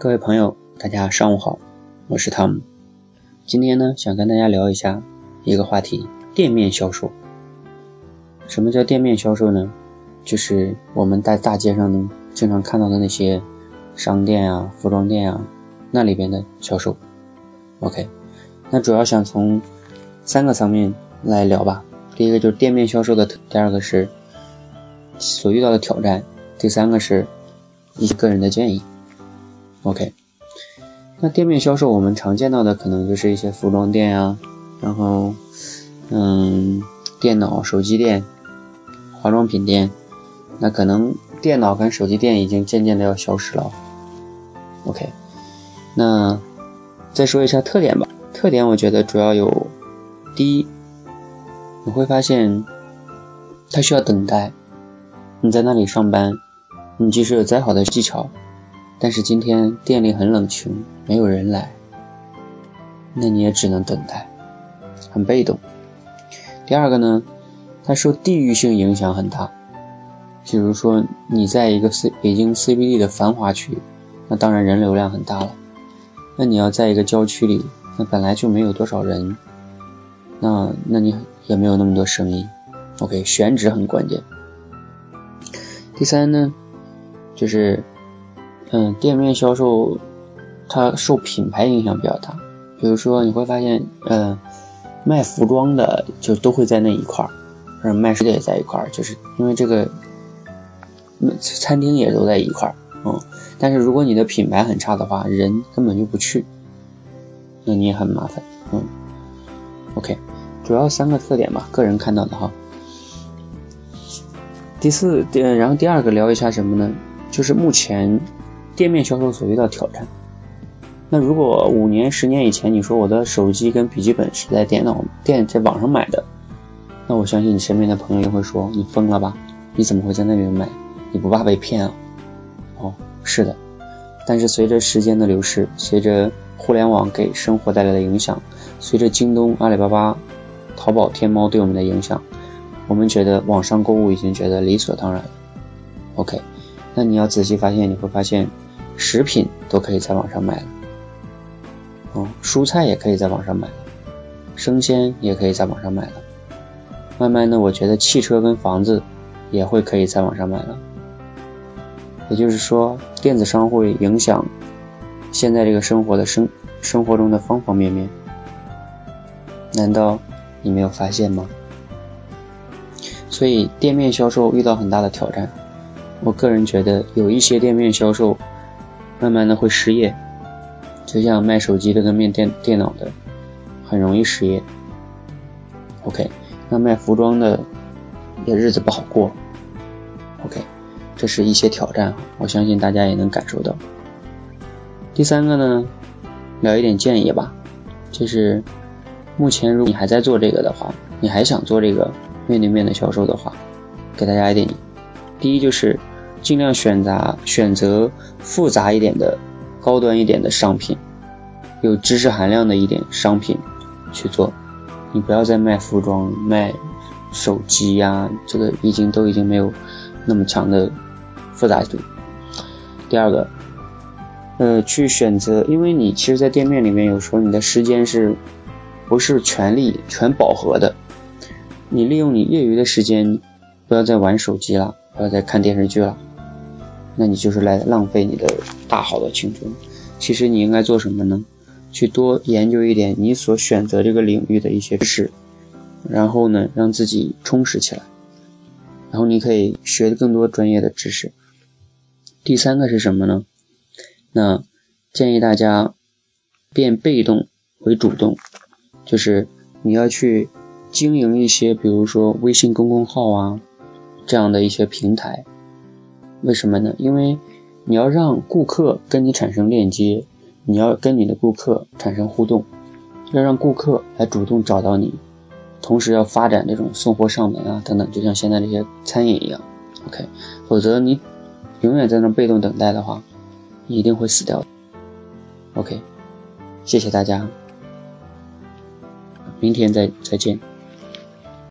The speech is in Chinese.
各位朋友，大家上午好，我是汤姆。今天呢，想跟大家聊一下一个话题：店面销售。什么叫店面销售呢？就是我们在大街上能经常看到的那些商店啊、服装店啊，那里边的销售。OK，那主要想从三个层面来聊吧。第一个就是店面销售的，第二个是所遇到的挑战，第三个是一些个人的建议。OK，那店面销售我们常见到的可能就是一些服装店啊，然后嗯，电脑、手机店、化妆品店，那可能电脑跟手机店已经渐渐的要消失了。OK，那再说一下特点吧。特点我觉得主要有，第一，你会发现它需要等待。你在那里上班，你即使有再好的技巧。但是今天店里很冷清，没有人来，那你也只能等待，很被动。第二个呢，它受地域性影响很大。比如说你在一个 C 北京 CBD 的繁华区，那当然人流量很大了。那你要在一个郊区里，那本来就没有多少人，那那你也没有那么多生意。OK，选址很关键。第三呢，就是。嗯，店面销售它受品牌影响比较大，比如说你会发现，嗯，卖服装的就都会在那一块儿，而卖食的也在一块儿，就是因为这个，餐厅也都在一块儿，嗯，但是如果你的品牌很差的话，人根本就不去，那你也很麻烦，嗯，OK，主要三个特点吧，个人看到的哈。第四，嗯，然后第二个聊一下什么呢？就是目前。店面销售所遇到挑战。那如果五年、十年以前你说我的手机跟笔记本是在电脑店在网上买的，那我相信你身边的朋友也会说你疯了吧？你怎么会在那边买？你不怕被骗啊？哦，是的。但是随着时间的流逝，随着互联网给生活带来的影响，随着京东、阿里巴巴、淘宝、天猫对我们的影响，我们觉得网上购物已经觉得理所当然了。OK，那你要仔细发现，你会发现。食品都可以在网上买了，哦，蔬菜也可以在网上买了，生鲜也可以在网上买了。慢慢的，我觉得汽车跟房子也会可以在网上买了。也就是说，电子商会影响现在这个生活的生生活中的方方面面。难道你没有发现吗？所以店面销售遇到很大的挑战。我个人觉得有一些店面销售。慢慢的会失业，就像卖手机的跟卖电电脑的，很容易失业。OK，那卖服装的也日子不好过。OK，这是一些挑战，我相信大家也能感受到。第三个呢，聊一点建议吧，就是目前如果你还在做这个的话，你还想做这个面对面的销售的话，给大家一点，第一就是。尽量选择选择复杂一点的、高端一点的商品，有知识含量的一点商品去做。你不要再卖服装、卖手机呀，这个已经都已经没有那么强的复杂度。第二个，呃，去选择，因为你其实，在店面里面，有时候你的时间是不是全力全饱和的？你利用你业余的时间，不要再玩手机了，不要再看电视剧了。那你就是来浪费你的大好的青春。其实你应该做什么呢？去多研究一点你所选择这个领域的一些知识，然后呢，让自己充实起来。然后你可以学更多专业的知识。第三个是什么呢？那建议大家变被动为主动，就是你要去经营一些，比如说微信公众号啊这样的一些平台。为什么呢？因为你要让顾客跟你产生链接，你要跟你的顾客产生互动，要让顾客来主动找到你，同时要发展这种送货上门啊等等，就像现在这些餐饮一样，OK，否则你永远在那被动等待的话，你一定会死掉的。OK，谢谢大家，明天再再见。